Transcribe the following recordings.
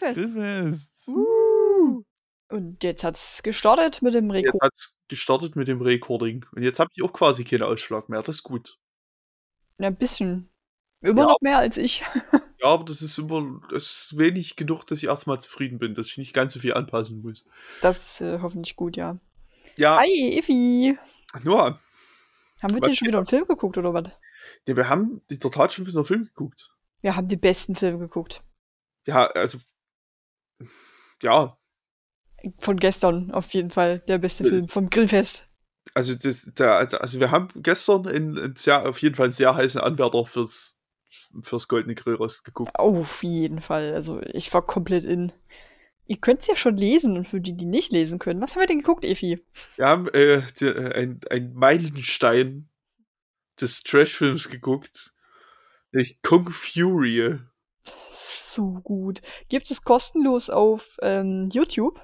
Grillfest. Grillfest. Uh. Und jetzt hat's gestartet mit dem Jetzt Rekord. hat's gestartet mit dem Recording. Und jetzt habe ich auch quasi keinen Ausschlag mehr. Das ist gut. Ein bisschen. Immer Ja. noch mehr als ich. Ja, aber das ist immer, das ist wenig genug, dass ich erstmal zufrieden bin, dass ich nicht ganz so viel anpassen muss. Das ist äh, hoffentlich gut, ja. Ja, Hi, Effi. Noah, Haben wir denn schon wieder einen Film geguckt oder was? ja, wir haben in der Tat schon wieder einen Film geguckt. Wir haben die besten Filme geguckt. Ja, also, ja, Von gestern auf jeden Fall. Der beste Film vom Grillfest. also, das, der, also, also wir haben gestern in, in sehr, auf jeden Fall einen sehr heißen Anwärter fürs, fürs Goldene Grillrost geguckt. Auf jeden Fall. Also ich war komplett in. Ihr könnt es ja schon lesen und für die, die nicht lesen können. Was haben wir denn geguckt, Effi? Wir haben äh, die, äh, ein, ein Meilenstein des Trash-Films geguckt. Kung Fury. So gut. Gibt es kostenlos auf ähm, YouTube.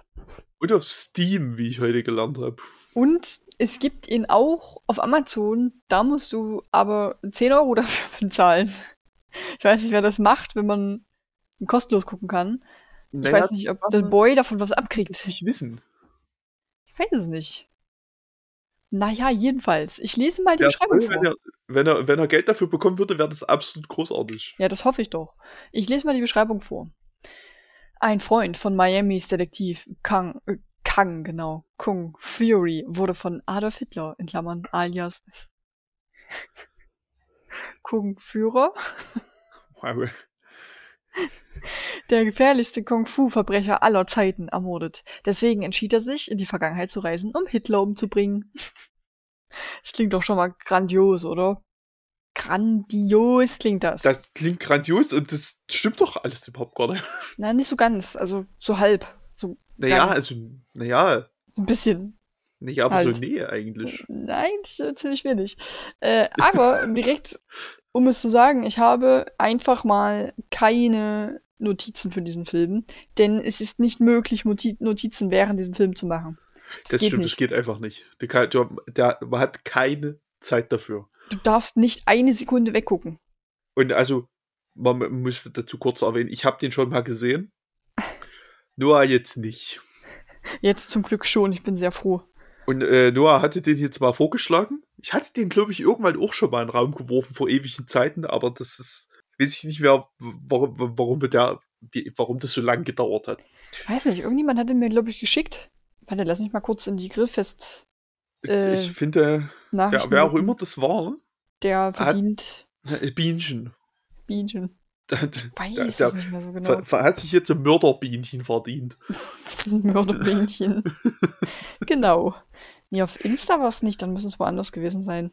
Und auf Steam, wie ich heute gelernt habe. Und es gibt ihn auch auf Amazon. Da musst du aber 10 Euro dafür bezahlen. Ich weiß nicht, wer das macht, wenn man kostenlos gucken kann. Ich weiß nicht, ob der Boy davon was abkriegt. nicht wissen. Ich weiß es nicht. Naja, jedenfalls. Ich lese mal die Wär Beschreibung toll, vor. wenn, er, wenn, er, wenn er Geld dafür bekommen würde, wäre das absolut großartig. Ja, das hoffe ich doch. Ich lese mal die Beschreibung vor. Ein Freund von Miamis Detektiv Kang, äh, Kang, genau, Kung Fury wurde von Adolf Hitler, in Klammern alias Kung Führer, Wow. Der gefährlichste Kung-Fu-Verbrecher aller Zeiten, ermordet. Deswegen entschied er sich, in die Vergangenheit zu reisen, um Hitler umzubringen. Das klingt doch schon mal grandios, oder? Grandios klingt das. Das klingt grandios und das stimmt doch alles überhaupt gar nicht. Nein, nicht so ganz, also so halb, so Naja, also, naja, so ein bisschen. nicht aber Halt. so nee eigentlich. Nein, ziemlich wenig. Äh, aber direkt, um es zu sagen, ich habe einfach mal keine Notizen für diesen Film, denn es ist nicht möglich, Notizen während diesem Film zu machen. Das geht stimmt, nicht. das geht einfach nicht. Der, kann- der, der, man hat keine Zeit dafür. Du darfst nicht eine Sekunde weggucken. Und also, man müsste dazu kurz erwähnen, ich habe den schon mal gesehen. Noah jetzt nicht. Jetzt zum Glück schon, ich bin sehr froh. Und äh, Noah hatte den jetzt mal vorgeschlagen. Ich hatte den, glaube ich, irgendwann auch schon mal in den Raum geworfen vor ewigen Zeiten, aber das ist, weiß ich nicht mehr, warum, warum, der, warum das so lange gedauert hat. Weiß nicht, irgendjemand hatte mir, glaube ich, geschickt. Warte, lass mich mal kurz in die Grillfest Äh, ich finde, wer, wer auch immer das war, Der verdient äh, Bienchen. Bienchen. Der nicht mehr so genau. hat sich jetzt ein Mörderbienchen verdient. Mörderbienchen. genau. Nee, auf Insta war es nicht, dann müssen es woanders gewesen sein.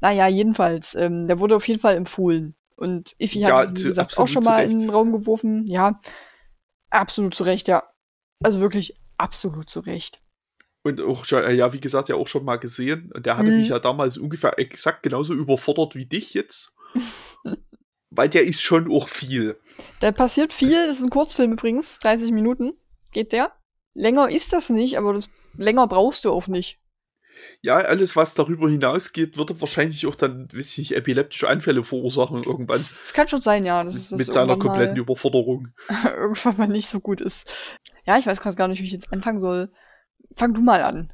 Naja, jedenfalls, ähm, der wurde auf jeden Fall empfohlen. Und Iffi Ja, hat ihn, wie gesagt, auch schon mal in den Raum geworfen. Ja, absolut zu Recht, ja. Also wirklich absolut zu Recht. Und auch schon, äh, ja, wie gesagt, ja auch schon mal gesehen. Und der hatte Mhm. mich ja damals ungefähr exakt genauso überfordert wie dich jetzt. Weil der ist schon auch viel. Da passiert viel, das ist ein Kurzfilm übrigens, 30 Minuten geht der. Länger ist das nicht, aber das, länger brauchst du auch nicht. Ja, alles, was darüber hinausgeht, würde wahrscheinlich auch dann, weiß ich nicht, epileptische Anfälle verursachen irgendwann. Das kann schon sein, ja. Das mit seiner kompletten Überforderung. irgendwann mal nicht so gut ist. Ja, ich weiß gerade gar nicht, wie ich jetzt anfangen soll. Fang du mal an.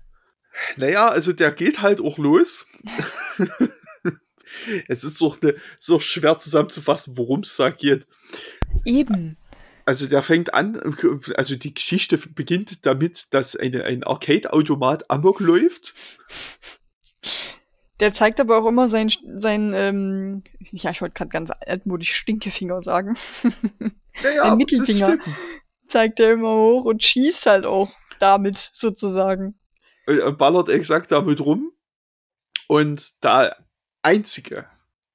Naja, also der geht halt auch los. es ist doch, ne, ist doch schwer zusammenzufassen, worum es da geht. Eben. Also der fängt an, also die Geschichte beginnt damit, dass eine, ein Arcade-Automat amok läuft. Der zeigt aber auch immer sein, sein ähm, ja, ich wollte gerade ganz altmodisch Stinkefinger sagen. Naja, Ein Mittelfinger. zeigt er immer hoch und schießt halt auch damit, sozusagen. Er ballert exakt damit rum. Und der Einzige,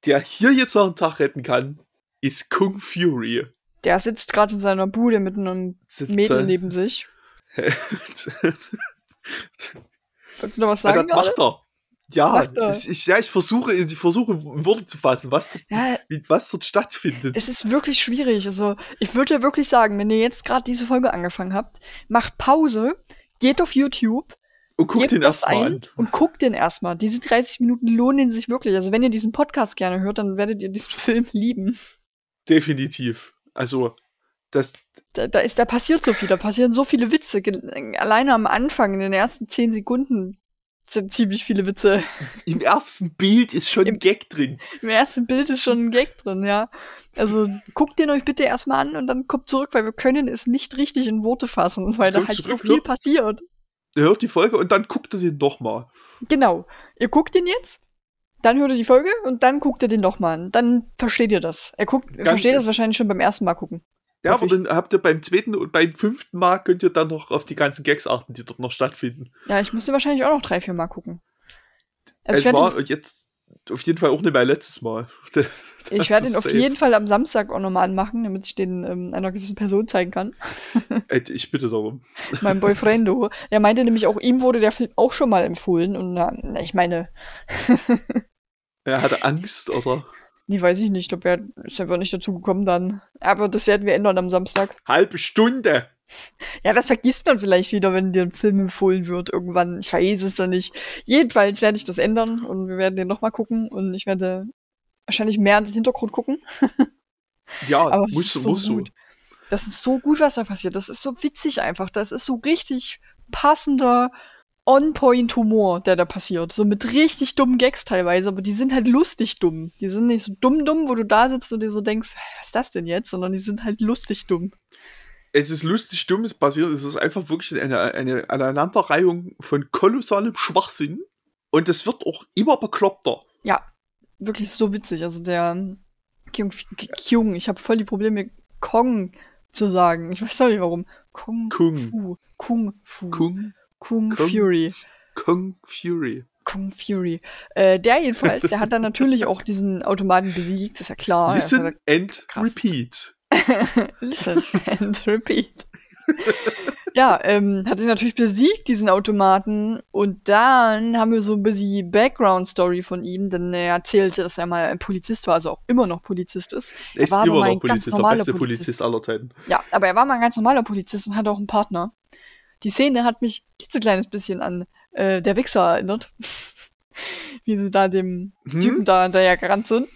der hier jetzt noch einen Tag retten kann, ist Kung Fury. Der sitzt gerade in seiner Bude mit einem Mädel neben sich. Wolltest du noch was Ja, sagen? das macht er. Ja, Macht er. Ich, ich, ja, ich versuche, ich versuche Worte zu fassen, was, Ja, was dort stattfindet. es ist wirklich schwierig. Also, ich würde ja wirklich sagen, wenn ihr jetzt gerade diese Folge angefangen habt, macht Pause, geht auf YouTube, Und guck gebt den erstmal an. und guckt den erstmal. Diese 30 Minuten lohnen sich wirklich. Also, wenn ihr diesen Podcast gerne hört, dann werdet ihr diesen Film lieben. Definitiv. Also, Das, da, da, ist, da passiert so viel, da passieren so viele Witze. Alleine am Anfang, in den ersten zehn Sekunden, sind ziemlich viele Witze. Im ersten Bild ist schon Im, ein Gag drin. Im ersten Bild ist schon ein Gag drin, ja. Also guckt den euch bitte erstmal an und dann kommt zurück, weil wir können es nicht richtig in Worte fassen, weil da halt zurück, so viel passiert. Hört die Folge und dann guckt ihr den nochmal. Genau. Ihr guckt den jetzt, dann hört ihr die Folge und dann guckt ihr den nochmal an. Dann versteht ihr das. Er guckt, Ganz versteht das wahrscheinlich schon beim ersten Mal gucken. Ja, aber dann habt ihr beim zweiten und beim fünften Mal könnt ihr dann noch auf die ganzen Gags achten, die dort noch stattfinden. Ja, ich müsste wahrscheinlich auch noch drei, vier Mal gucken. Also es war jetzt auf jeden Fall auch nicht mein letztes Mal. Das ich werde ihn auf safe. jeden Fall am Samstag auch nochmal anmachen, damit ich den ähm, einer gewissen Person zeigen kann. ich bitte darum. mein Boyfriendo. Er meinte nämlich auch, ihm wurde der Film auch schon mal empfohlen und na, ich meine. er hatte Angst, oder? Nee, weiß ich nicht. Ich glaube, er ist einfach nicht dazu gekommen dann. Aber das werden wir ändern am Samstag. Halbe Stunde! Ja, das vergisst man vielleicht wieder, wenn dir ein Film empfohlen wird irgendwann. Ich weiß es doch nicht. Jedenfalls werde ich das ändern und wir werden den nochmal gucken und ich werde wahrscheinlich mehr in den Hintergrund gucken. ja, Aber musst du, so musst gut. du. Das ist so gut, was da passiert. Das ist so witzig einfach. Das ist so richtig passender On-Point-Humor, der da passiert. So mit richtig dummen Gags teilweise, aber die sind halt lustig dumm. Die sind nicht so dumm dumm, wo du da sitzt und dir so denkst, was ist das denn jetzt? Sondern die sind halt lustig dumm. Es ist lustig dumm, es passiert, es ist einfach wirklich eine, eine Aneinanderreihung von kolossalem Schwachsinn. Und es wird auch immer bekloppter. Ja, wirklich so witzig. Also der Kyung, Kyung ich habe voll die Probleme, Kong zu sagen. Ich weiß auch nicht warum. Kung, Kung. Fu. Kung Fu. Kung Kung, Kung Fury. Kung Fury. Kung Fury. Äh, der jedenfalls, der hat dann natürlich auch diesen Automaten besiegt, ist ja klar. Listen and repeat. Listen and repeat. ja, ähm, hat ihn natürlich besiegt, diesen Automaten. Und dann haben wir so ein bisschen Background-Story von ihm, denn er erzählte, dass er mal ein Polizist war, also auch immer noch Polizist ist. Er, ist immer noch Polizist, der beste Polizist. Polizist aller Zeiten. Ja, aber er war mal ein ganz normaler Polizist und hatte auch einen Partner. Die Szene hat mich ein kleines bisschen an äh, der Wichser erinnert. Wie sie da dem hm? Typen da hinterher gerannt sind.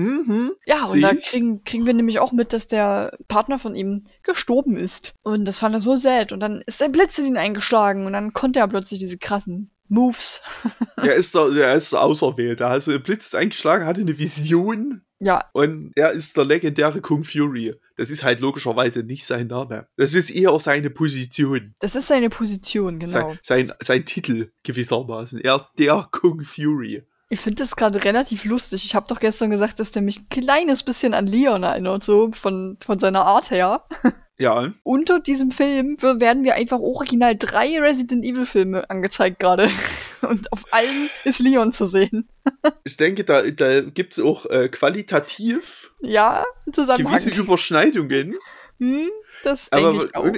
Mhm. Ja, und da kriegen, kriegen wir nämlich auch mit, dass der Partner von ihm gestorben ist. Und das fand er so sad. Und dann ist ein Blitz in ihn eingeschlagen und dann konnte er plötzlich diese krassen Moves. er ist er ist der Auserwählte. Also der Blitz ist eingeschlagen, hatte eine Vision. Ja. Und er ist der legendäre Kung Fury. Das ist halt logischerweise nicht sein Name. Das ist eher seine Position. Das ist seine Position, genau. Sein, sein, sein Titel gewissermaßen. Er ist der Kung Fury. Ich finde das gerade relativ lustig. Ich habe doch gestern gesagt, dass der mich ein kleines bisschen an Leon erinnert, so von, von seiner Art her. Ja. Unter diesem Film werden wir einfach original drei Resident Evil Filme angezeigt gerade. Und auf allen ist Leon zu sehen. ich denke, da, da gibt es auch äh, qualitativ ja, gewisse Überschneidungen. Hm, das denke ich auch.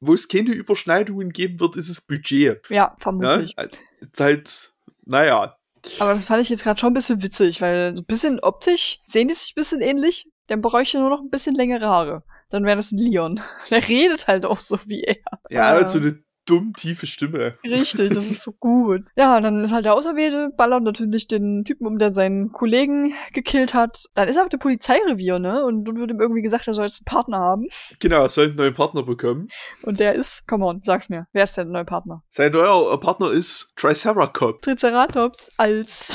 Wo es keine Überschneidungen geben wird, ist es Budget. Ja, vermutlich. Ja, halt, naja. Aber das fand ich jetzt gerade schon ein bisschen witzig, weil so ein bisschen optisch sehen die sich ein bisschen ähnlich. Der bräuchte nur noch ein bisschen längere Haare dann wäre das ein Leon. Der redet halt auch so wie er. Ja, hat so eine dumm tiefe Stimme. Richtig, das ist so gut. Ja, dann ist halt der Auserwählte, ballert natürlich den Typen um, der seinen Kollegen gekillt hat. Dann ist er auf der Polizeirevier, ne? Und dann wird ihm irgendwie gesagt, er soll jetzt einen Partner haben. Genau, er soll einen neuen Partner bekommen. Und der ist, come on, sag's mir, wer ist der neue Partner? Sein neuer Partner ist Triceratops. Triceratops als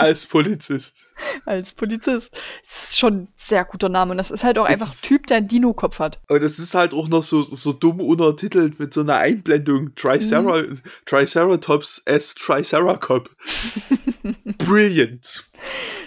als Polizist. Als Polizist. Das ist schon ein sehr guter Name. Und das ist halt auch einfach ein Typ, der einen Dino-Kopf hat. Und es ist halt auch noch so, so dumm untertitelt mit so einer Einblendung. Tricera mhm. Triceratops as Triceracop. Brilliant.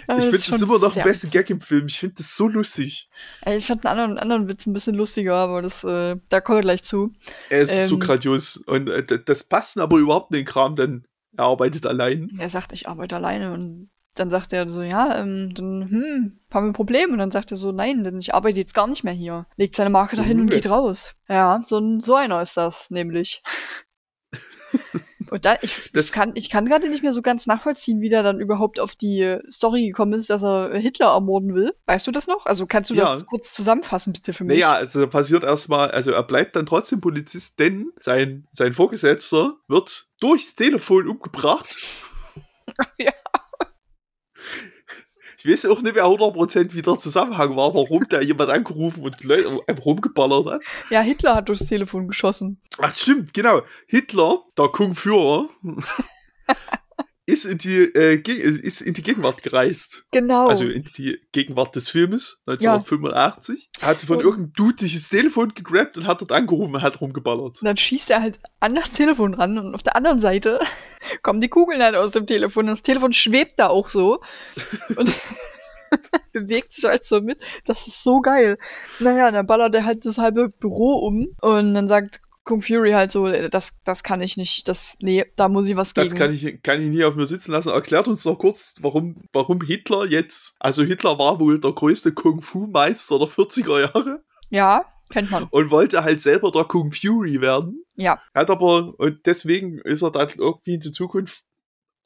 Ja, ich finde das immer noch der beste Gag im Film. Ich finde das so lustig. Ich fand einen anderen, anderen Witz ein bisschen lustiger, aber das, äh, da kommen wir gleich zu. Er ist ähm, so grandios. Und äh, das passt aber überhaupt in den Kram, denn er arbeitet allein. Er sagt, ich arbeite alleine und dann sagt er so, ja, ähm, dann, hm, haben wir ein Problem. Und dann sagt er so, nein, denn ich arbeite jetzt gar nicht mehr hier. Legt seine Marke so dahin und geht raus. Ja, so, so einer ist das, nämlich. Und da, ich, das, ich kann, ich kann gerade nicht mehr so ganz nachvollziehen, wie der dann überhaupt auf die Story gekommen ist, dass er Hitler ermorden will. Weißt du das noch? Also kannst du das kurz zusammenfassen, bitte für mich? Naja, also passiert erstmal, also er bleibt dann trotzdem Polizist, denn sein, sein Vorgesetzter wird durchs Telefon umgebracht. ja. Ich weiß auch nicht mehr 100% wie der Zusammenhang war, warum da jemand angerufen und die Leute einfach rumgeballert hat. Ja, Hitler hat durchs Telefon geschossen. Ach, stimmt, genau. Hitler, der Kung-Führer, ist, in die, äh, ist in die Gegenwart gereist. Genau. Also in die Gegenwart des Filmes, 1985. Hat von Und- irgendeinem Dude sich das Telefon gegrabt und hat dort angerufen und hat rumgeballert. Und dann schießt er halt an das Telefon ran und auf der anderen Seite kommen die Kugeln halt aus dem Telefon. Das Telefon schwebt da auch so und bewegt sich halt so mit. Das ist so geil. Naja, dann ballert er halt das halbe Büro um und dann sagt Kung Fury halt so, das, das kann ich nicht, das, nee, da muss ich was Das gegen. kann ich, kann ich nie auf mir sitzen lassen. Erklärt uns doch kurz, warum, warum Hitler jetzt, also Hitler war wohl der größte Kung-Fu-Meister der 40er Jahre ja, kennt man. und wollte halt selber der Kung Fury werden. Ja, Hat aber, und deswegen ist er dann irgendwie in die Zukunft,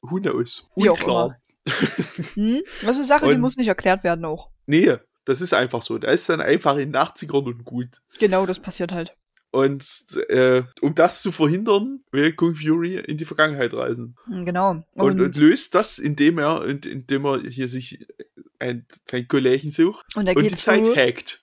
who knows, unklar. hm? das ist eine Sache, die Und- muss nicht erklärt werden auch. Nee, das ist einfach so. Der ist dann einfach in den 80ern und gut. Genau, das passiert halt. Und äh, um das zu verhindern, will Kung Fury in die Vergangenheit reisen. Genau. Und, und löst das, indem er, indem er hier sich ein, ein Kollegen sucht und er und die Zeit hackt.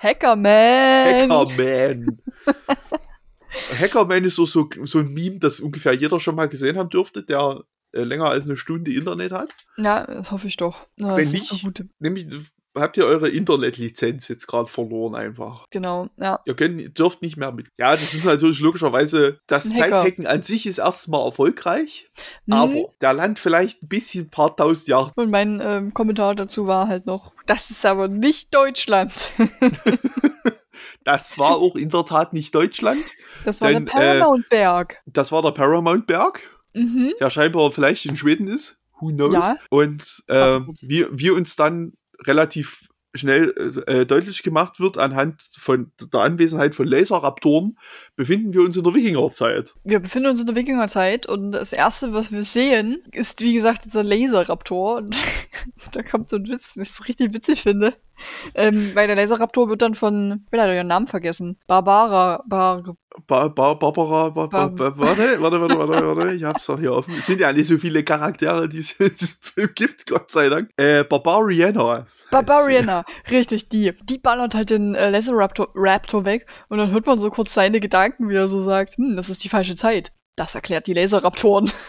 Hackerman. Hackerman. Hackerman ist so, so, so ein Meme, das ungefähr jeder schon mal gesehen haben dürfte, der äh, länger als eine Stunde Internet hat. Ja, das hoffe ich doch. Ja, Wenn nicht-. Nämlich habt ihr eure Internetlizenz jetzt gerade verloren einfach. Genau, ja. Ihr könnt, dürft nicht mehr mit. Ja, das ist natürlich logischerweise, das. Zeithacken an sich ist erstmal erfolgreich, Mhm. aber der Land vielleicht ein bisschen, ein paar tausend Jahre. Und mein ähm, Kommentar dazu war halt noch, das ist aber nicht Deutschland. Das war auch in der Tat nicht Deutschland. Das war Denn, der Paramount-Berg. Das war der Paramount-Berg, Mhm. der scheinbar vielleicht in Schweden ist. Who knows? Ja. Und äh, kurz. wir, wir uns dann relativ schnell äh, deutlich gemacht wird, anhand von der Anwesenheit von Laserraptoren, befinden wir uns in der Wikingerzeit. Wir befinden uns in der Wikingerzeit und das erste, was wir sehen, ist wie gesagt dieser Laserraptor. Und da kommt so ein Witz, den ich richtig witzig finde. Ähm, weil der Laserraptor wird dann von, ich will leider ihren Namen vergessen, Barbara, Bar, Ba ba Barbara, ba ba ba warte, warte, warte, warte, warte, ich hab's doch hier offen. Es sind ja nicht so viele Charaktere, die es in diesem Film gibt, Gott sei Dank. Äh, Barbariana. Barbariana, richtig, die. Die ballert halt den äh, Laserraptor Raptor weg und dann hört man so kurz seine Gedanken, wie er so sagt, hm, das ist die falsche Zeit. Das erklärt die Laserraptoren.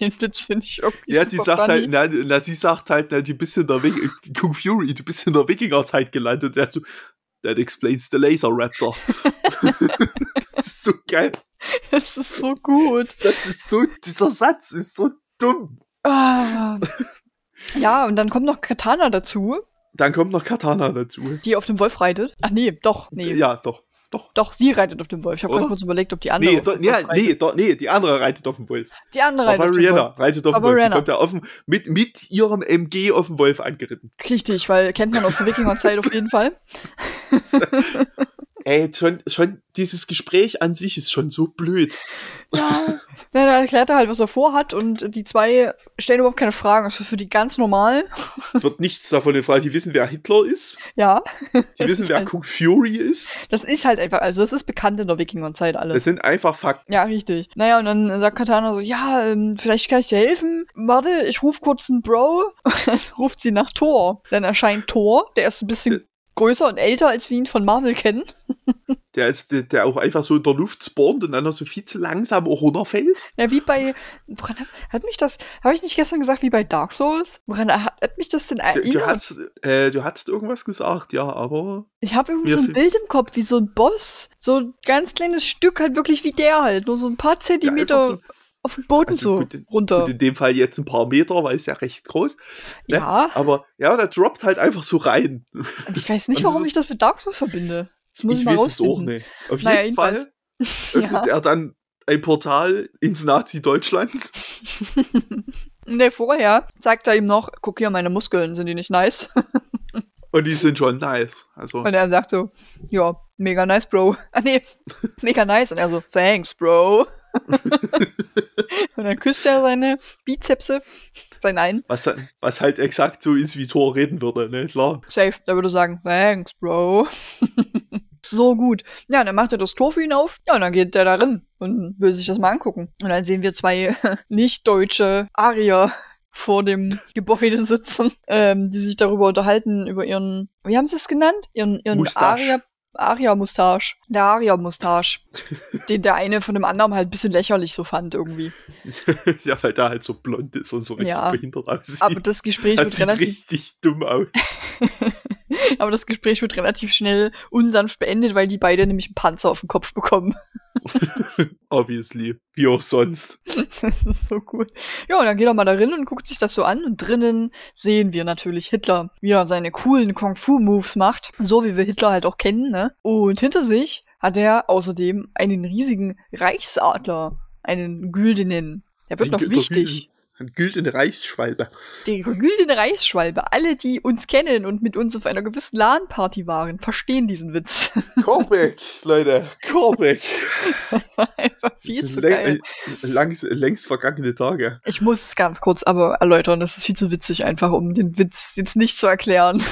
Den Witz finde ich irgendwie Ja, die sagt funny. halt, na, na, sie sagt halt, na, du bist in der Wik Kung Fury, du bist in der Wikingerzeit gelandet. Der so, that explains the Laser Raptor. das ist so geil. Das ist so gut. Das ist so, dieser Satz ist so dumm. Ah. Ja, und dann kommt noch Katana dazu, Dann kommt noch Katana dazu. die auf dem Wolf reitet. Ach nee, doch, nee. Ja, doch. Doch. Doch, sie reitet auf dem Wolf. Ich habe gerade kurz überlegt, ob die andere Nee, Wolf reitet. nee, doch, nee, die andere reitet auf dem Wolf. Die andere reitet auf dem Barbariana Wolf. reitet auf dem Wolf. Die Barbariana. kommt ja dem, mit, mit ihrem MG auf dem Wolf angeritten. Richtig, weil kennt man aus der Wikingerzeit auf jeden Fall. Ey, schon, schon dieses Gespräch an sich ist schon so blöd. Ja. ja, dann erklärt er halt, was er vorhat und die zwei stellen überhaupt keine Fragen. Das ist für die ganz normal. Wird nichts davon gefragt. Die wissen, wer Hitler ist. Ja. Die wissen, wer halt- Kung Fury ist. Das ist halt einfach, also das ist bekannt in der Wikingerzeit alles. Das sind einfach Fakten. Ja, richtig. Naja, und dann sagt Katana so, ja, ähm, vielleicht kann ich dir helfen. Warte, ich ruf kurz einen Bro. Und dann ruft sie nach Thor. Dann erscheint Thor, der ist ein bisschen größer und älter, als wir ihn von Marvel kennen. Der ist, der, der auch einfach so in der Luft spawnt und dann so viel zu langsam auch runterfällt. Ja, wie bei, woran hat, hat mich das, habe ich nicht gestern gesagt, wie bei Dark Souls? Woran hat, hat mich das denn Du, erinnert? du, hast, äh, du hast irgendwas gesagt, ja, aber ich habe irgendwie so ein Bild im Kopf, wie so ein Boss. So ein ganz kleines Stück, halt wirklich wie der halt. Nur so ein paar Zentimeter so- auf dem Boden Also so gut, runter. gut, in dem Fall jetzt ein paar Meter, weil es ja recht groß. Ne? ja, Aber ja, der droppt halt einfach so rein. und ich weiß nicht, warum ich das mit Dark Souls verbinde. Das muss ich, ich mal weiß es auch nicht. Auf Naja, jeden Fall öffnet Ja. er dann ein Portal ins Nazi-Deutschland. Ne, vorher zeigt er ihm noch, guck hier, meine Muskeln, sind die nicht nice? Und die sind schon nice. Also, Und er sagt so, ja, mega nice, Bro. Ah nee, mega nice. Und er so, thanks, Bro. Und dann küsst er seine Bizepse, sein ein. was, was halt exakt so ist, wie Thor reden würde, ne? Klar. Safe, der würde sagen, thanks, Bro. so gut. Ja, dann macht er das Tor für ihn auf. Ja, und dann geht der da rein und will sich das mal angucken. Und dann sehen wir zwei nicht-deutsche Arier vor dem Gebäude sitzen, ähm, die sich darüber unterhalten, über ihren, wie haben sie es genannt? Ihren, ihren Mustache. Aria, Aria-Mustache. Der Aria-Mustache. den der eine von dem anderen halt ein bisschen lächerlich so fand irgendwie. ja, weil der halt so blond ist und so richtig Ja, behindert aussieht. Aber das Gespräch das wird relativ richtig dumm aus. Aber das Gespräch wird relativ schnell unsanft beendet, weil die beide nämlich einen Panzer auf den Kopf bekommen. Obviously. Wie auch sonst. das ist so cool. Ja, und dann geht er mal da rein und guckt sich das so an. Und drinnen sehen wir natürlich Hitler, wie er seine coolen Kung-Fu-Moves macht. So wie wir Hitler halt auch kennen, ne? Und hinter sich hat er außerdem einen riesigen Reichsadler. Einen güldenen. Der wird noch wichtig. Ein güldene Reichsschwalbe. Die güldene Reichsschwalbe. Alle, die uns kennen und mit uns auf einer gewissen LAN-Party waren, verstehen diesen Witz. Callback, Leute. Callback. Das war einfach viel Das zu geil. läng- langs, längst vergangene Tage. Ich muss es ganz kurz aber erläutern. Das ist viel zu witzig, einfach um den Witz jetzt nicht zu erklären.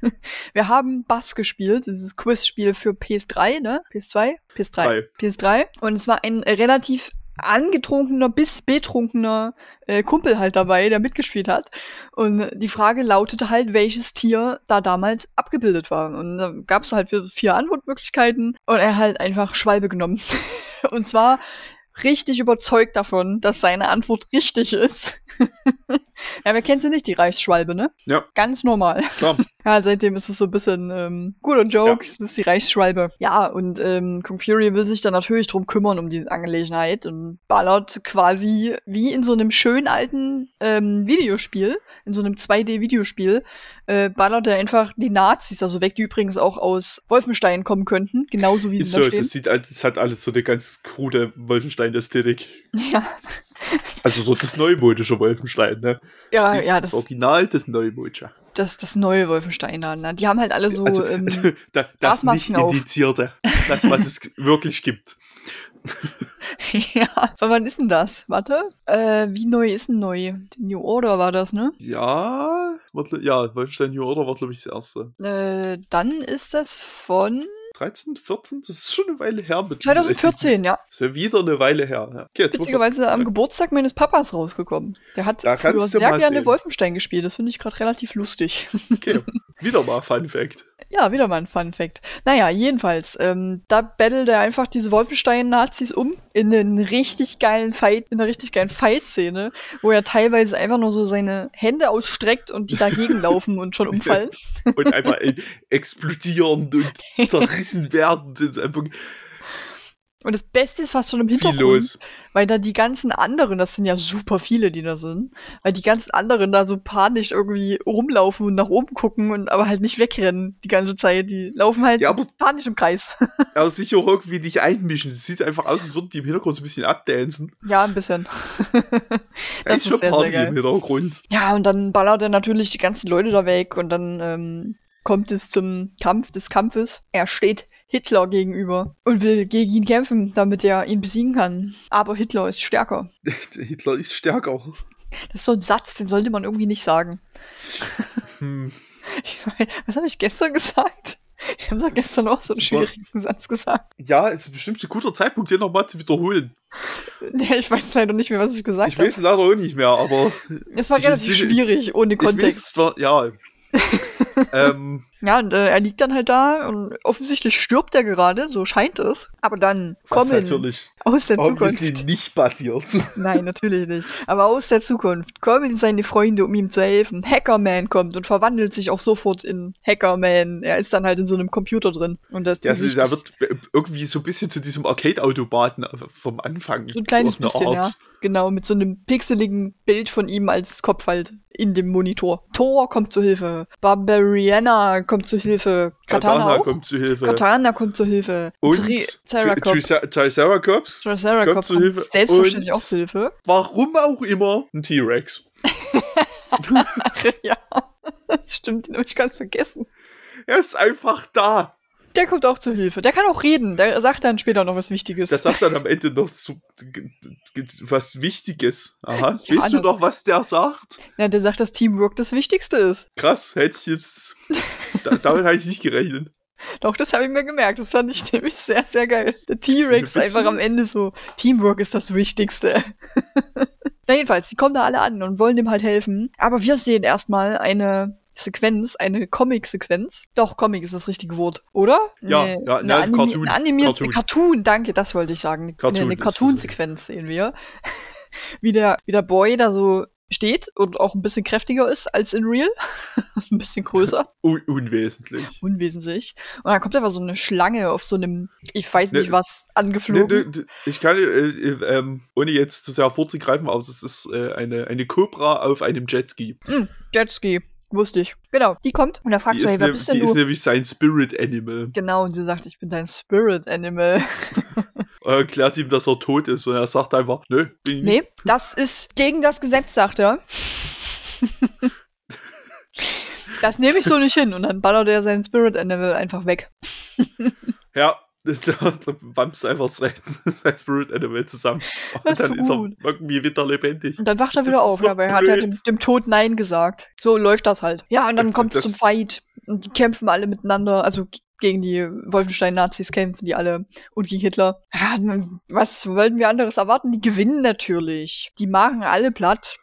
Wir haben Bass gespielt, dieses Quizspiel für PS3, ne? PS2? PS3. Drei. PS3. Und es war ein relativ angetrunkener bis betrunkener äh, Kumpel halt dabei, der mitgespielt hat. Und die Frage lautete halt, welches Tier da damals abgebildet war. Und da gab es halt vier Antwortmöglichkeiten und er halt einfach Schwalbe genommen. und zwar richtig überzeugt davon, dass seine Antwort richtig ist. ja, wer kennt sie nicht, die Reichsschwalbe, ne? Ja, Ganz normal. klar. Ja, seitdem ist es so ein bisschen ähm, guter Joke, Ja. das ist die Reichsschwalbe. Ja, und ähm, Kung Fury will sich dann natürlich drum kümmern, um die Angelegenheit und ballert quasi wie in so einem schönen alten ähm, Videospiel, in so einem 2D-Videospiel, äh, ballert er einfach die Nazis also weg, die übrigens auch aus Wolfenstein kommen könnten, genauso wie Ist sie da so, stehen. das sieht alles, das hat alles so eine ganz krude Wolfenstein-Ästhetik. Ja, Also so das neumodische Wolfenstein, ne? ja, Nicht ja, das das, Original, das neumodische. das, das neue Wolfenstein ne? Die haben halt alle so, also, ähm, da, das nicht indizierte. Das, was es wirklich gibt. ja, aber wann ist denn das? Warte. Äh, wie neu ist denn neu? Die New Order war das, ne? Ja, ja, Wolfenstein New Order war, glaube ich, das erste. Äh, dann ist das von 13, 14? Das ist schon eine Weile her. Mit 2014, ja. Das ist ja wieder eine Weile her. Ja. Okay, Witzigerweise am Geburtstag meines Papas rausgekommen. Der hat Da früher sehr gerne sehen. Wolfenstein gespielt. Das finde ich gerade relativ lustig. Okay, wieder mal Fun Fact. Ja, wieder mal ein Fun Fact. Naja, jedenfalls, ähm, da battelt er einfach diese Wolfenstein-Nazis um in einen richtig geilen Fight, in einer richtig geilen Fight-Szene, wo er teilweise einfach nur so seine Hände ausstreckt und die dagegen laufen und schon umfallen. Und einfach äh, explodieren und zerrissen werden. Das ist einfach Und das Beste ist fast schon im Hintergrund, los. weil da die ganzen anderen, das sind ja super viele, die da sind, weil die ganzen anderen da so panisch irgendwie rumlaufen und nach oben gucken und aber halt nicht wegrennen die ganze Zeit. Die laufen halt Ja, aber- panisch im Kreis. Aber sich auch irgendwie nicht einmischen. Es sieht einfach aus, als würden die im Hintergrund so ein bisschen abdancen. ja, ein bisschen. Da Das ist schon sehr, Party sehr im. Hintergrund. Ja, und dann ballert er natürlich die ganzen Leute da weg und dann ähm, kommt es zum Kampf des Kampfes. Er steht Hitler gegenüber und will gegen ihn kämpfen, damit er ihn besiegen kann. Aber Hitler ist stärker. Hitler ist stärker. Das ist so ein Satz, den sollte man irgendwie nicht sagen. Hm. Ich mein, was habe ich gestern gesagt? Ich habe doch gestern auch so einen schwierigen Satz gesagt. Ja, es ist bestimmt ein guter Zeitpunkt, den nochmal zu wiederholen. Ja, ich weiß leider nicht mehr, was ich gesagt Ich habe. weiß leider auch nicht mehr, aber Es war ich relativ schwierig, ohne ich weiß, Kontext. es war, ja. ähm, Ja, und äh, er liegt dann halt da und offensichtlich stirbt er gerade, so scheint es. Aber dann was kommen natürlich aus der Zukunft. nicht passiert. Nein, natürlich nicht. Aber aus der Zukunft kommen seine Freunde, um ihm zu helfen. Hackerman kommt und verwandelt sich auch sofort in Hackerman. Er ist dann halt in so einem Computer drin. Und das Ja, also, da wird irgendwie so ein bisschen zu diesem Arcade-Automaten vom Anfang. so ein kleines eine bisschen, ja. Art. Genau, mit so einem pixeligen Bild von ihm als Kopf halt in dem Monitor. Thor kommt zu Hilfe. Barbariana kommt zu Hilfe. Katana, Katana kommt zu Hilfe. Katana kommt zu Hilfe. Und Triceratops. Tri- Triceratops, Triceratops kommt zu Hilfe. selbstverständlich auch zu Hilfe. warum auch immer, ein T-Rex. ja, stimmt, den hab ich ganz vergessen. Er ist einfach da. Der kommt auch zu Hilfe. Der kann auch reden. Der sagt dann später noch was Wichtiges. Der sagt dann am Ende noch g- was Wichtiges. Aha, Ja, weißt du ne. noch, was der sagt? ja, der sagt, dass Teamwork das Wichtigste ist. Krass, hätte ich jetzt. da, damit habe ich nicht gerechnet. Doch, das habe ich mir gemerkt. Das fand ich nämlich sehr, sehr geil. Der T-Rex einfach am Ende so, Teamwork ist das Wichtigste. Na jedenfalls, die kommen da alle an und wollen dem halt helfen. Aber wir sehen erstmal eine Sequenz, eine Comic-Sequenz. Doch, Comic ist das richtige Wort, oder? Ja, eine, ja, eine, ja, animi Cartoon, eine animierte Cartoon. Cartoon. danke, das wollte ich sagen. Cartoon eine es. Cartoon-Sequenz sehen wir. wie, der, wie der Boy da so steht und auch ein bisschen kräftiger ist als in Real. ein bisschen größer, Un unwesentlich. unwesentlich. Und dann kommt einfach so eine Schlange auf so einem, ich weiß nicht Ne- was, Ne, angeflogen. ne, ich kann, äh, äh, ähm, ohne jetzt zu sehr vorzugreifen, aber es ist äh, eine, eine Cobra auf einem Jetski. Hm, Jetski, wusste ich. Genau, die kommt und er fragt Die, so, ist, hey, wer ne, bist die denn ist du? nämlich sein Spirit Animal. Genau, und sie sagt, ich bin dein Spirit Animal. Er erklärt ihm, dass er tot ist und er sagt einfach, nö, bin ich Nee, das ist gegen das Gesetz, sagt er. das nehme ich so nicht hin. Und dann ballert er sein Spirit Animal einfach weg. Ja, bumps einfach sein, sein Spirit Animal zusammen. Das Und dann ist er irgendwie wieder lebendig. Und dann wacht er Das wieder ist auf, so ja, weil er hat ja dem, dem Tod Nein gesagt. So läuft das halt. Ja, und dann Das- kommt es das- zum Fight. Und die kämpfen alle miteinander. Also gegen die Wolfenstein-Nazis kämpfen die alle. Und gegen Hitler. Ja, was wollten wir anderes erwarten? Die gewinnen natürlich. Die machen alle platt.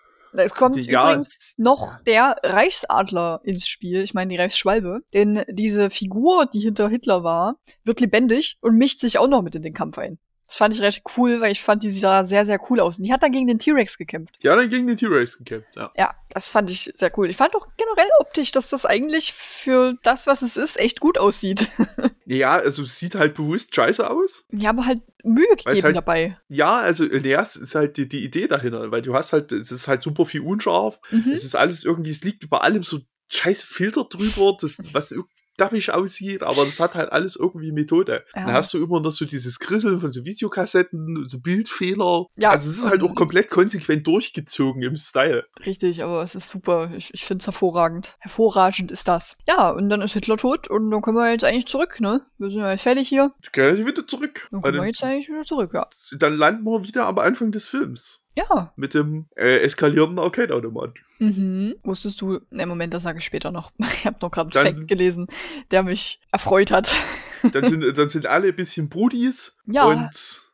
Es kommt Die- ja. übrigens noch der Reichsadler ins Spiel. Ich meine, die Reichsschwalbe. Denn diese Figur, die hinter Hitler war, wird lebendig und mischt sich auch noch mit in den Kampf ein. Das fand ich recht cool, weil ich fand, die sah sehr, sehr cool aus. Und die hat dann gegen den T-Rex gekämpft. Ja, dann gegen den T-Rex gekämpft, ja. Ja, das fand ich sehr cool. Ich fand auch generell optisch, dass das eigentlich für das, was es ist, echt gut aussieht. Ja, also es sieht halt bewusst scheiße aus. Die haben halt Mühe gegeben halt- dabei. Ja, also, ja, es ist halt die, die Idee dahinter, weil du hast halt, es ist halt super viel unscharf. Mhm. Es ist alles irgendwie, es liegt über allem so scheiß Filter drüber, das, was daffig aussieht, aber das hat halt alles irgendwie Methode. Ja. Dann hast du immer noch so dieses Grisseln von so Videokassetten, so Bildfehler. Ja, also es ist halt auch komplett konsequent durchgezogen im Style. Richtig, aber es ist super. Ich, ich finde es hervorragend. Hervorragend ist das. Ja, und dann ist Hitler tot und dann können wir jetzt eigentlich zurück, ne? Wir sind ja jetzt fertig hier. Kannst wieder zurück. Dann können wir jetzt eigentlich wieder zurück, ja. dann landen wir wieder am Anfang des Films. Ja. Mit dem äh, eskalierenden Arcade-Automat. Mhm. Wusstest du, ne, Moment, das sage ich später noch. Ich habe noch gerade einen Fact gelesen, der mich erfreut hat. Dann sind, dann sind alle ein bisschen Brudis. Ja. Und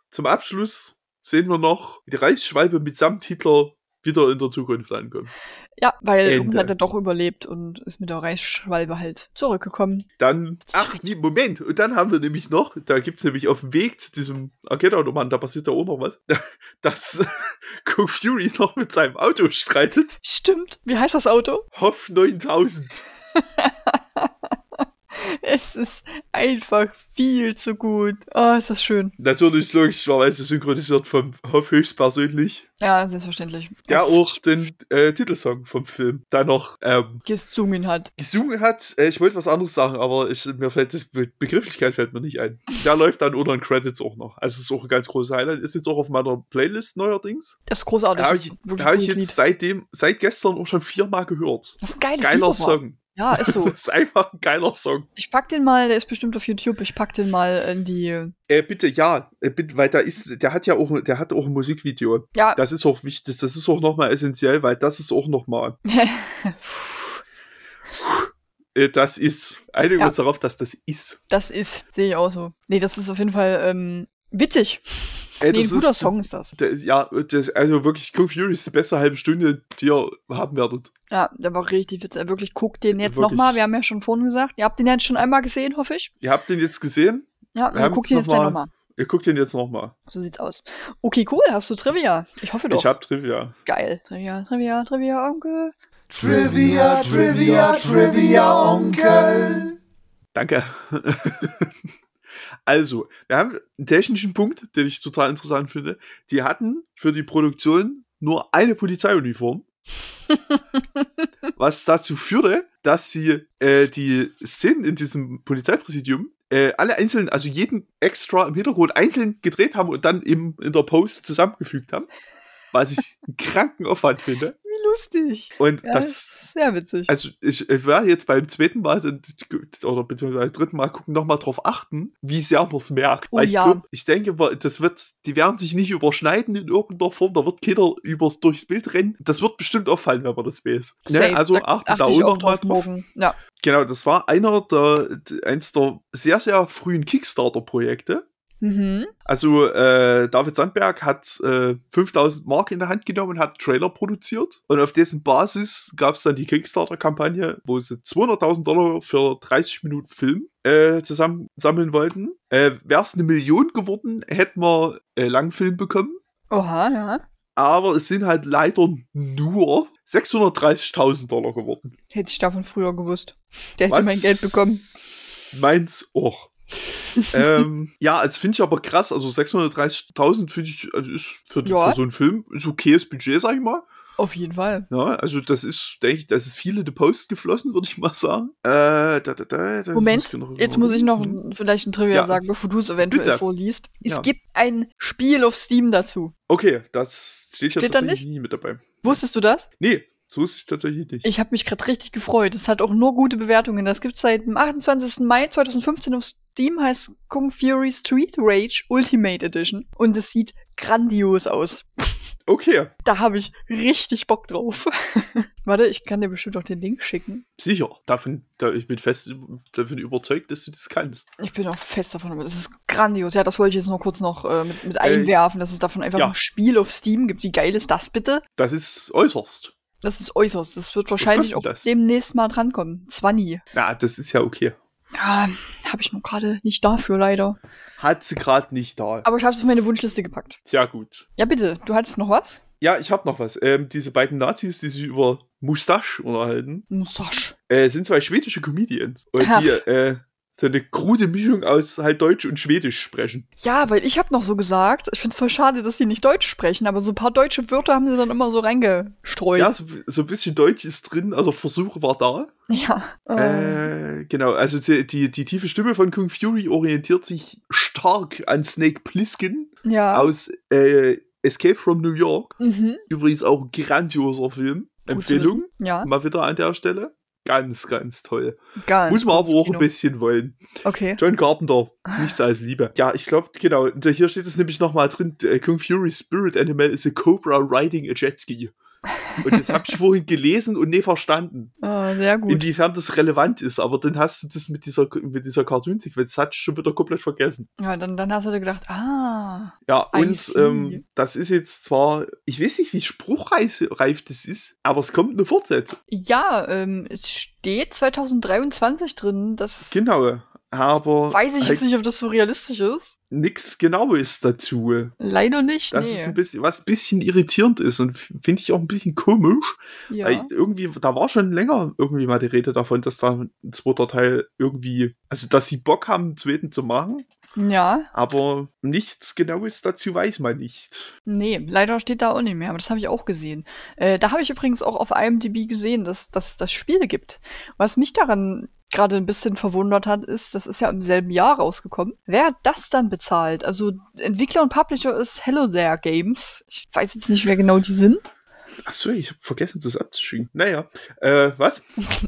zum Abschluss sehen wir noch, wie die Reichsschwalbe mitsamt Hitler wieder in der Zukunft ankommt. Ja, weil Ende. irgendwann hat er doch überlebt und ist mit der Reichsschwalbe halt zurückgekommen. Dann, ach, nee, Moment, und dann haben wir nämlich noch, da gibt's nämlich auf dem Weg zu diesem Arcade-Automaten, da passiert da auch noch was, dass Cook Fury noch mit seinem Auto streitet. Stimmt. Wie heißt das Auto? Hoff 9000. Es ist einfach viel zu gut. Oh, ist das schön. Natürlich logischerweise synchronisiert vom Hoff höchstpersönlich, Ja, selbstbestverständlich. der auch den äh, Titelsong vom Film da noch ähm, gesungen hat. gesungen hat. Äh, ich wollte was anderes sagen, aber ich, mir fällt das Be Begrifflichkeit fällt mir nicht ein. Der läuft dann unter den Credits auch noch. Also ist auch ein ganz großes Highlight. Ist jetzt auch auf meiner Playlist neuerdings. Das ist großartig. Habe ich, ist hab ich jetzt Lied. seitdem, seit gestern auch schon viermal gehört. Das ist ein Geiler Lied. Song. Ja, ist so. Das ist einfach ein geiler Song. Ich pack den mal, der ist bestimmt auf YouTube. Ich pack den mal in die. Äh, bitte, ja, äh, bitte, weil da ist, der hat ja auch, der hat auch ein Musikvideo. Ja, Das ist auch wichtig, das ist auch nochmal essentiell, weil das ist auch nochmal, äh, das ist, einigen Ja. uns darauf, dass das ist. das ist, sehe ich auch so. Nee, das ist auf jeden Fall ähm, witzig. Äh, nee, das ein guter ist, Song ist das. Der, ja, das, also wirklich, Cool Fury ist die beste halbe Stunde, die ihr haben werdet. Ja, der war richtig witzig. Wirklich, guckt den jetzt nochmal. Wir haben ja schon vorhin gesagt. Ihr habt den jetzt schon einmal gesehen, hoffe ich. Ihr habt den jetzt gesehen, Ja, Wir dann guckt jetzt ihn jetzt gleich noch nochmal. ihr guckt den jetzt nochmal. So sieht's aus. Okay, cool. Hast du Trivia? Ich hoffe doch. Ich hab Trivia. Geil. Trivia, Trivia, Trivia, Onkel. Trivia, Trivia, Trivia, Onkel. Danke. also, wir haben einen technischen Punkt, den ich total interessant finde. Die hatten für die Produktion nur eine Polizeiuniform. was dazu führte, dass sie äh, die Szenen in diesem Polizeipräsidium äh, alle einzeln, also jeden extra im Hintergrund einzeln gedreht haben und dann eben in der Post zusammengefügt haben. Was ich einen kranken Aufwand finde. Wie lustig. Und Ja, das, ist sehr witzig. also ich, ich werde jetzt beim zweiten Mal oder beziehungsweise dritten Mal gucken, nochmal drauf achten, wie sehr man es merkt. Oh Weil ich, ja. glaub, ich denke, das wird, die werden sich nicht überschneiden in irgendeiner Form, da wird keiner übers durchs Bild rennen. Das wird bestimmt auffallen, wenn man das weiß. Ne? Also Da achte da ich auch nochmal drauf drauf. Ja. Genau, das war einer der, eins der sehr, sehr frühen Kickstarter-Projekte. Mhm. Also äh, David Sandberg hat äh, 5000 Mark in der Hand genommen und hat Trailer produziert. Und auf dessen Basis gab es dann die Kickstarter-Kampagne, wo sie 200.000 Dollar für 30 Minuten Film äh, zusammen sammeln wollten. Äh, Wäre es eine Million geworden, hätten wir äh, Langfilm bekommen. Oha, ja. Aber es sind halt leider nur 630.000 Dollar geworden. Hätte ich davon früher gewusst. Der hätte Was? mein Geld bekommen. Meins auch. ähm, ja, also finde ich aber krass. Also 630.000 finde ich, also ist für, Ja. für so einen Film ist okayes Budget, sag ich mal. Auf jeden Fall. Ja, also das ist, denke ich, das ist viel in die Post geflossen, würde ich mal sagen. Äh, da, da, da, das Moment, muss Jetzt muss ich noch Mhm. vielleicht ein Trivia Ja. sagen, bevor du es eventuell Bitte. vorliest. Es Ja. gibt ein Spiel auf Steam dazu. Okay, das steht ja Steht da tatsächlich nie mit dabei. Wusstest du das? Nee, so ist es tatsächlich nicht. Ich habe mich gerade richtig gefreut. Es hat auch nur gute Bewertungen. Das gibt seit dem 28. Mai 2015 auf Steam, heißt Kung Fury Street Rage Ultimate Edition. Und es sieht grandios aus. Okay, Da habe ich richtig Bock drauf. Warte, ich kann dir bestimmt auch den Link schicken. sicher. Davon, da, ich bin fest davon überzeugt, dass du das kannst. Ich bin auch fest davon, aber es ist grandios. Ja, das wollte ich jetzt nur kurz noch äh, mit, mit einwerfen, dass es davon einfach ja. ein Spiel auf Steam gibt. Wie geil ist das bitte? Das ist äußerst. Das ist äußerst. Das wird wahrscheinlich auch das? demnächst mal drankommen. Zwanni. Na, das ist ja okay. Ja, habe ich nur gerade nicht dafür leider. Hat sie gerade nicht da. Aber ich habe es auf meine Wunschliste gepackt. Sehr gut. Ja, bitte, du hattest noch was? Ja, ich habe noch was. Ähm, diese beiden Nazis, die sich über Mustache unterhalten, Mustache. äh, sind zwei schwedische Comedians. Und Ach. die äh, so eine krude Mischung aus halt Deutsch und Schwedisch sprechen. Ja, weil ich habe noch so gesagt, ich find's voll schade, dass sie nicht Deutsch sprechen, aber so ein paar deutsche Wörter haben sie dann immer so reingestreut. Ja, so, so ein bisschen Deutsch ist drin, also Versuch war da. Ja. äh, Äh, genau, also die, die, die tiefe Stimme von Kung Fury orientiert sich stark an Snake Plissken ja. aus äh, Escape from New York. Mhm. Übrigens auch ein grandioser Film. Empfehlung. Ja, Mal wieder an der Stelle. Ganz, ganz toll. ganz Muss man aber auch Kino. ein bisschen wollen. Okay. John Carpenter, nichts als Liebe. Ja, ich glaube, genau. Hier steht es nämlich nochmal drin: äh, Kung Fury Spirit Animal is a Cobra riding a Jet Ski. Und das habe ich vorhin gelesen und nie verstanden, Ah, sehr gut. inwiefern das relevant ist. Aber dann hast du das mit dieser, mit dieser Cartoon-Sequenz, das hat ich schon wieder komplett vergessen. Ja, dann, dann hast du dir gedacht, ah. Ja, und ähm, das ist jetzt zwar, ich weiß nicht, wie spruchreif reif das ist, aber es kommt eine Fortsetzung. Ja, ähm, es steht 2023 drin. Das Genau. Aber weiß ich halt jetzt nicht, ob das so realistisch ist. Nichts Genaues dazu. Leider nicht. Das nee. ist ein bisschen, was ein bisschen irritierend ist und finde ich auch ein bisschen komisch. ja. Weil irgendwie, da war schon länger irgendwie mal die Rede davon, dass da ein zweiter Teil irgendwie, also dass sie Bock haben, einen zweiten zu machen, ja, aber nichts Genaues dazu weiß man nicht. nee, leider steht da auch nicht mehr, aber das habe ich auch gesehen. Äh, da habe ich übrigens auch auf IMDb gesehen, dass dass das Spiel gibt. Was mich daran gerade ein bisschen verwundert hat, ist, das ist ja im selben Jahr rausgekommen. Wer hat das dann bezahlt? Also Entwickler und Publisher ist Hello There Games. Ich weiß jetzt nicht, wer genau die sind. Achso, ich habe vergessen, das abzuschicken. Naja, äh, was?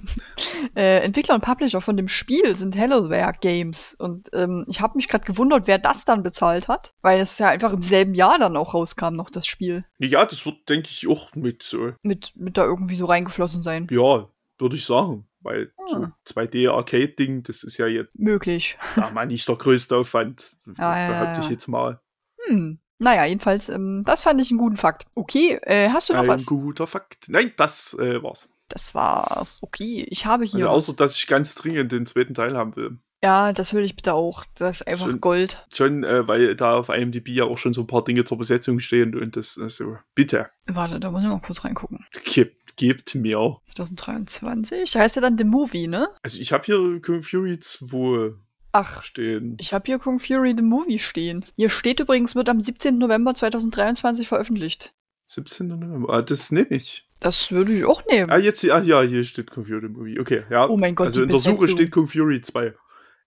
Äh, Entwickler und Publisher von dem Spiel sind Helloware Games. Und ähm, ich habe mich gerade gewundert, wer das dann bezahlt hat, weil es ja einfach im selben Jahr dann auch rauskam, noch das Spiel. Ja, das wird, denke ich, auch mit so, Mit, mit da irgendwie so reingeflossen sein. ja, würde ich sagen. Weil so Hm. 2D-Arcade-Ding, das ist ja jetzt, Möglich. sag mal, nicht der größte Aufwand. Ja, ja, behaupte ich ja. jetzt mal. Hm. Naja, jedenfalls, ähm, das fand ich einen guten Fakt. Okay, äh, hast du noch Ein was? guter Fakt. Nein, das äh, war's. Das war's. Okay, ich habe hier. Also außer, dass ich ganz dringend den zweiten Teil haben will. ja, das will ich bitte auch. Das ist einfach Schön. Gold. Schon, äh, weil da auf IMDb ja auch schon so ein paar Dinge zur Besetzung stehen und das, also, bitte, Warte, da muss ich mal kurz reingucken. gebt, gebt mir. 2023? Da heißt ja dann The Movie, ne? Also ich habe hier Kung Fury 2 Ach, stehen. Ich habe hier Kung Fury the Movie stehen. Hier steht übrigens, wird am 17. November 2023 veröffentlicht. 17. November. Ah, das nehme ich. Das würde ich auch nehmen. Ah, jetzt, ah, ja, hier steht Kung Fury Movie. Okay, ja. Oh mein Gott, also in der Suche steht Kung Fury 2.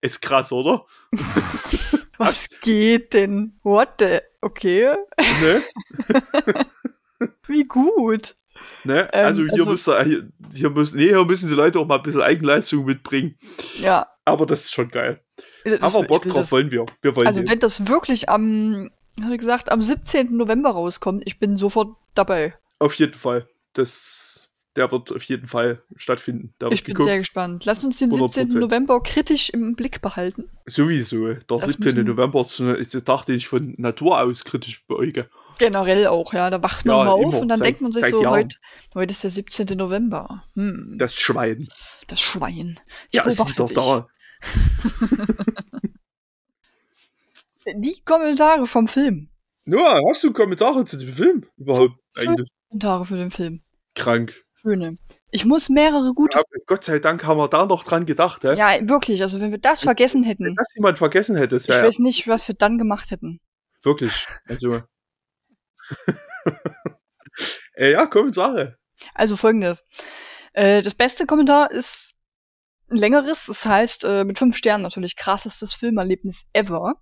Ist krass, oder? Was geht denn? What the? Okay. ne? Wie gut. Ne? Ähm, also hier, also- müsst ihr, hier, müssen, nee, hier müssen die Leute auch mal ein bisschen Eigenleistung mitbringen. Ja. Aber das ist schon geil. das- Aber Bock drauf das- wollen wir. Wir wollen Also den. wenn das wirklich am, wie gesagt, am 17. November rauskommt, ich bin sofort dabei. Auf jeden Fall. Das, der wird auf jeden Fall stattfinden. Da Ich bin sehr geguckt. gespannt. Lass uns den 100%. 17. November kritisch im Blick behalten. Sowieso. Der Das 17. müssen- November ist eine Tag, den ich von Natur aus kritisch beäuge. Generell auch, ja. Da wacht man Ja, mal auf und dann Seit- denkt man sich so, heute, heute ist der 17. November. Hm, das, Das Schwein. Schwein. Ich Ja, ist wieder dich. da. Die Kommentare vom Film. Noah, hast du Kommentare zu dem Film? Überhaupt Kommentare für den Film. krank. Schöne. Ich muss mehrere gute. Ja, Gott sei Dank haben wir da noch dran gedacht, hä? Ja, wirklich. Also wenn wir das vergessen Wenn hätten, das jemand vergessen hätte, das ich wäre weiß nicht, was wir dann gemacht hätten. wirklich. Also. äh, ja, Kommentare. Also folgendes. Äh, das beste Kommentar ist ein längeres, das heißt äh, mit fünf Sternen natürlich krassestes Filmerlebnis ever.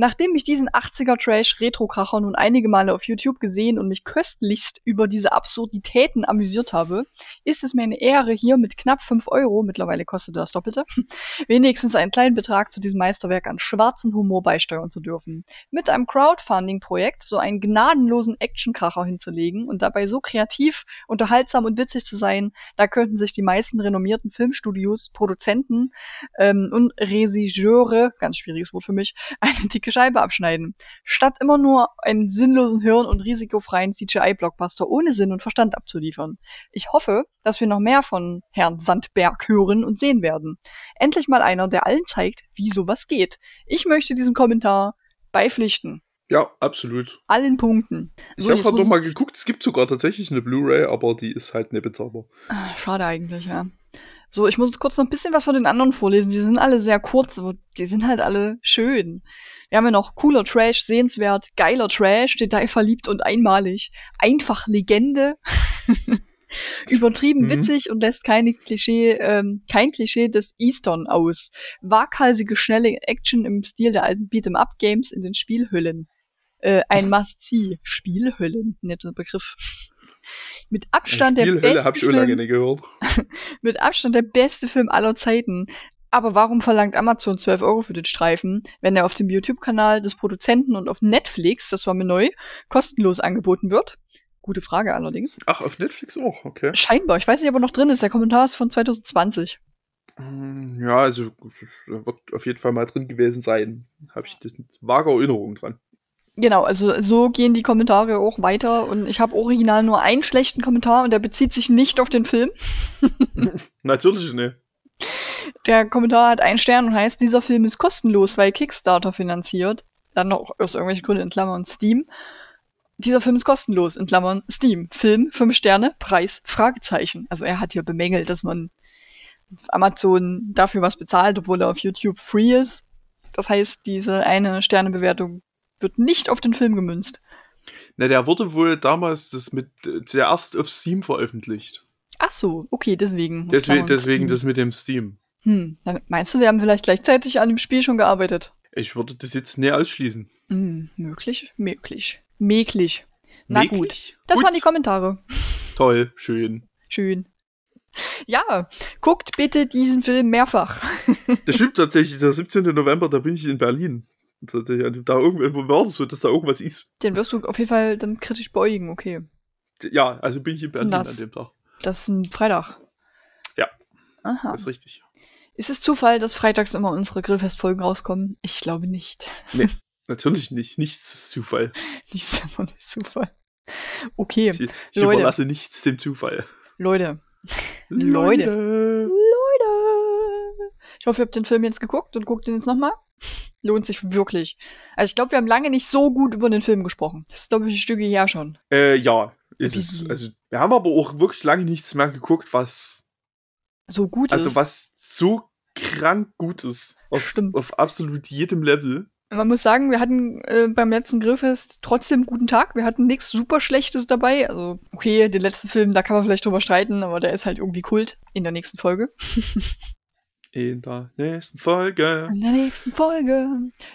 Nachdem ich diesen 80er Trash Retro-Kracher nun einige Male auf YouTube gesehen und mich köstlichst über diese Absurditäten amüsiert habe, ist es mir eine Ehre, hier mit knapp 5 Euro, mittlerweile kostet das Doppelte, wenigstens einen kleinen Betrag zu diesem Meisterwerk an schwarzen Humor beisteuern zu dürfen. Mit einem Crowdfunding-Projekt so einen gnadenlosen Actionkracher hinzulegen und dabei so kreativ, unterhaltsam und witzig zu sein, da könnten sich die meisten renommierten Filmstudios, Produzenten ähm, und Regisseure, ganz schwieriges Wort für mich, eine Scheibe abschneiden. Statt immer nur einen sinnlosen Hirn- und risikofreien CGI-Blockbuster ohne Sinn und Verstand abzuliefern. Ich hoffe, dass wir noch mehr von Herrn Sandberg hören und sehen werden. Endlich mal einer, der allen zeigt, wie sowas geht. Ich möchte diesem Kommentar beipflichten. Ja, absolut. Allen Punkten. Ich So, habe jetzt gerade muss noch ich- mal geguckt, es gibt sogar tatsächlich eine Blu-ray, aber die ist halt nicht bezahlbar. Ah, Schade eigentlich, ja. So, ich muss jetzt kurz noch ein bisschen was von den anderen vorlesen. Die sind alle sehr kurz, aber die sind halt alle schön. Wir haben ja noch cooler Trash, sehenswert, geiler Trash, detailverliebt und einmalig. Einfach Legende. Übertrieben Mhm. witzig und lässt keine Klischee, ähm, kein Klischee des Eastern aus. Waghalsige, schnelle Action im Stil der alten Beat'em-up-Games in den Spielhüllen. Äh, ein Must-See. Spielhüllen, netter Begriff. Mit Abstand der beste habe ich Film lange nicht gehört. mit Abstand der beste Film aller Zeiten. Aber warum verlangt Amazon 12 Euro für den Streifen, wenn er auf dem YouTube-Kanal des Produzenten und auf Netflix, das war mir neu, kostenlos angeboten wird? Gute Frage allerdings. Ach, auf Netflix auch, okay. Scheinbar. Ich weiß nicht, ob er noch drin ist. Der Kommentar ist von 2020. Hm, Ja, also wird auf jeden Fall mal drin gewesen sein. Habe ich das vage Erinnerung dran. Genau, also so gehen die Kommentare auch weiter und ich habe original nur einen schlechten Kommentar und der bezieht sich nicht auf den Film. Natürlich ne. Der Kommentar hat einen Stern und heißt, dieser Film ist kostenlos, weil Kickstarter finanziert. Dann noch aus irgendwelchen Gründen in Klammern Steam. Dieser Film ist kostenlos, in Klammern Steam. Film, 5 Sterne, Preis, Fragezeichen. Also er hat hier bemängelt, dass man Amazon dafür was bezahlt, obwohl er auf YouTube free ist. Das heißt, diese eine Sternebewertung wird nicht auf den Film gemünzt. Na, der wurde wohl damals das mit zuerst auf Steam veröffentlicht. Ach so, okay, deswegen. Deswegen, deswegen Steam. das mit dem Steam. Hm, dann meinst du, sie haben vielleicht gleichzeitig an dem Spiel schon gearbeitet? Ich würde das jetzt näher ausschließen. Hm, möglich, möglich. Möglich. Na gut. Möglich? Das Gut. waren die Kommentare. Toll, schön. Schön. Ja, guckt bitte diesen Film mehrfach. Das stimmt tatsächlich, der 17. November, da bin ich in Berlin. Tatsächlich, Tag irgendwo war das so, dass da irgendwas ist. Den wirst du auf jeden Fall dann kritisch beäugen, okay. Ja, also bin ich in Berlin das? an dem Tag. Das ist ein Freitag. Ja. Aha. Das ist richtig. Ist es Zufall, dass freitags immer unsere Grillfestfolgen rauskommen? Ich glaube nicht. Natürlich nicht. Nichts ist Zufall. Nicht selber nicht Zufall. Okay, Ich, ich Leute. überlasse nichts dem Zufall. Leute. Leute. Leute. Leute. Ich hoffe, ihr habt den Film jetzt geguckt und guckt ihn jetzt nochmal. Lohnt sich wirklich. Also ich glaube, wir haben lange nicht so gut über den Film gesprochen. Das ist, glaube ich, ein Stücke her schon. Äh, ja, ist Wie- es. Also, wir haben aber auch wirklich lange nichts mehr geguckt, was, So gut also ist. was so krank gut ist. Auf, Stimmt. auf absolut jedem Level. Man muss sagen, wir hatten äh, beim letzten Grillfest trotzdem einen guten Tag. Wir hatten nichts super Schlechtes dabei. Also, okay, den letzten Film, da kann man vielleicht drüber streiten, aber der ist halt irgendwie Kult in der nächsten Folge. In der nächsten Folge. In der nächsten Folge.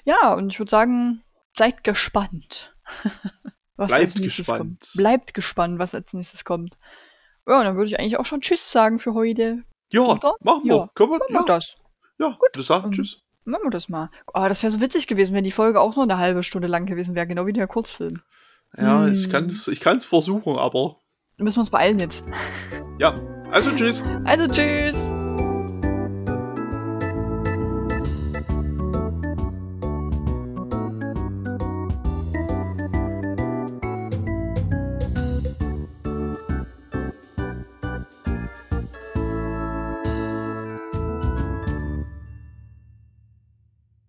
Ja, und ich würde sagen, seid gespannt. was Bleibt gespannt. kommt. Bleibt gespannt, was als nächstes kommt. Ja, und dann würde ich eigentlich auch schon Tschüss sagen für heute. Ja, machen wir. Ja. Können wir, Machen wir ja, das. ja, Gut. wir sagen Ähm, Tschüss. Machen wir das mal. Oh, das wäre so witzig gewesen, wenn die Folge auch nur eine halbe Stunde lang gewesen wäre, genau wie der Kurzfilm. Ja, ich hm. kann es ich kann's versuchen, aber müssen wir uns beeilen jetzt. ja. Also tschüss. Also tschüss.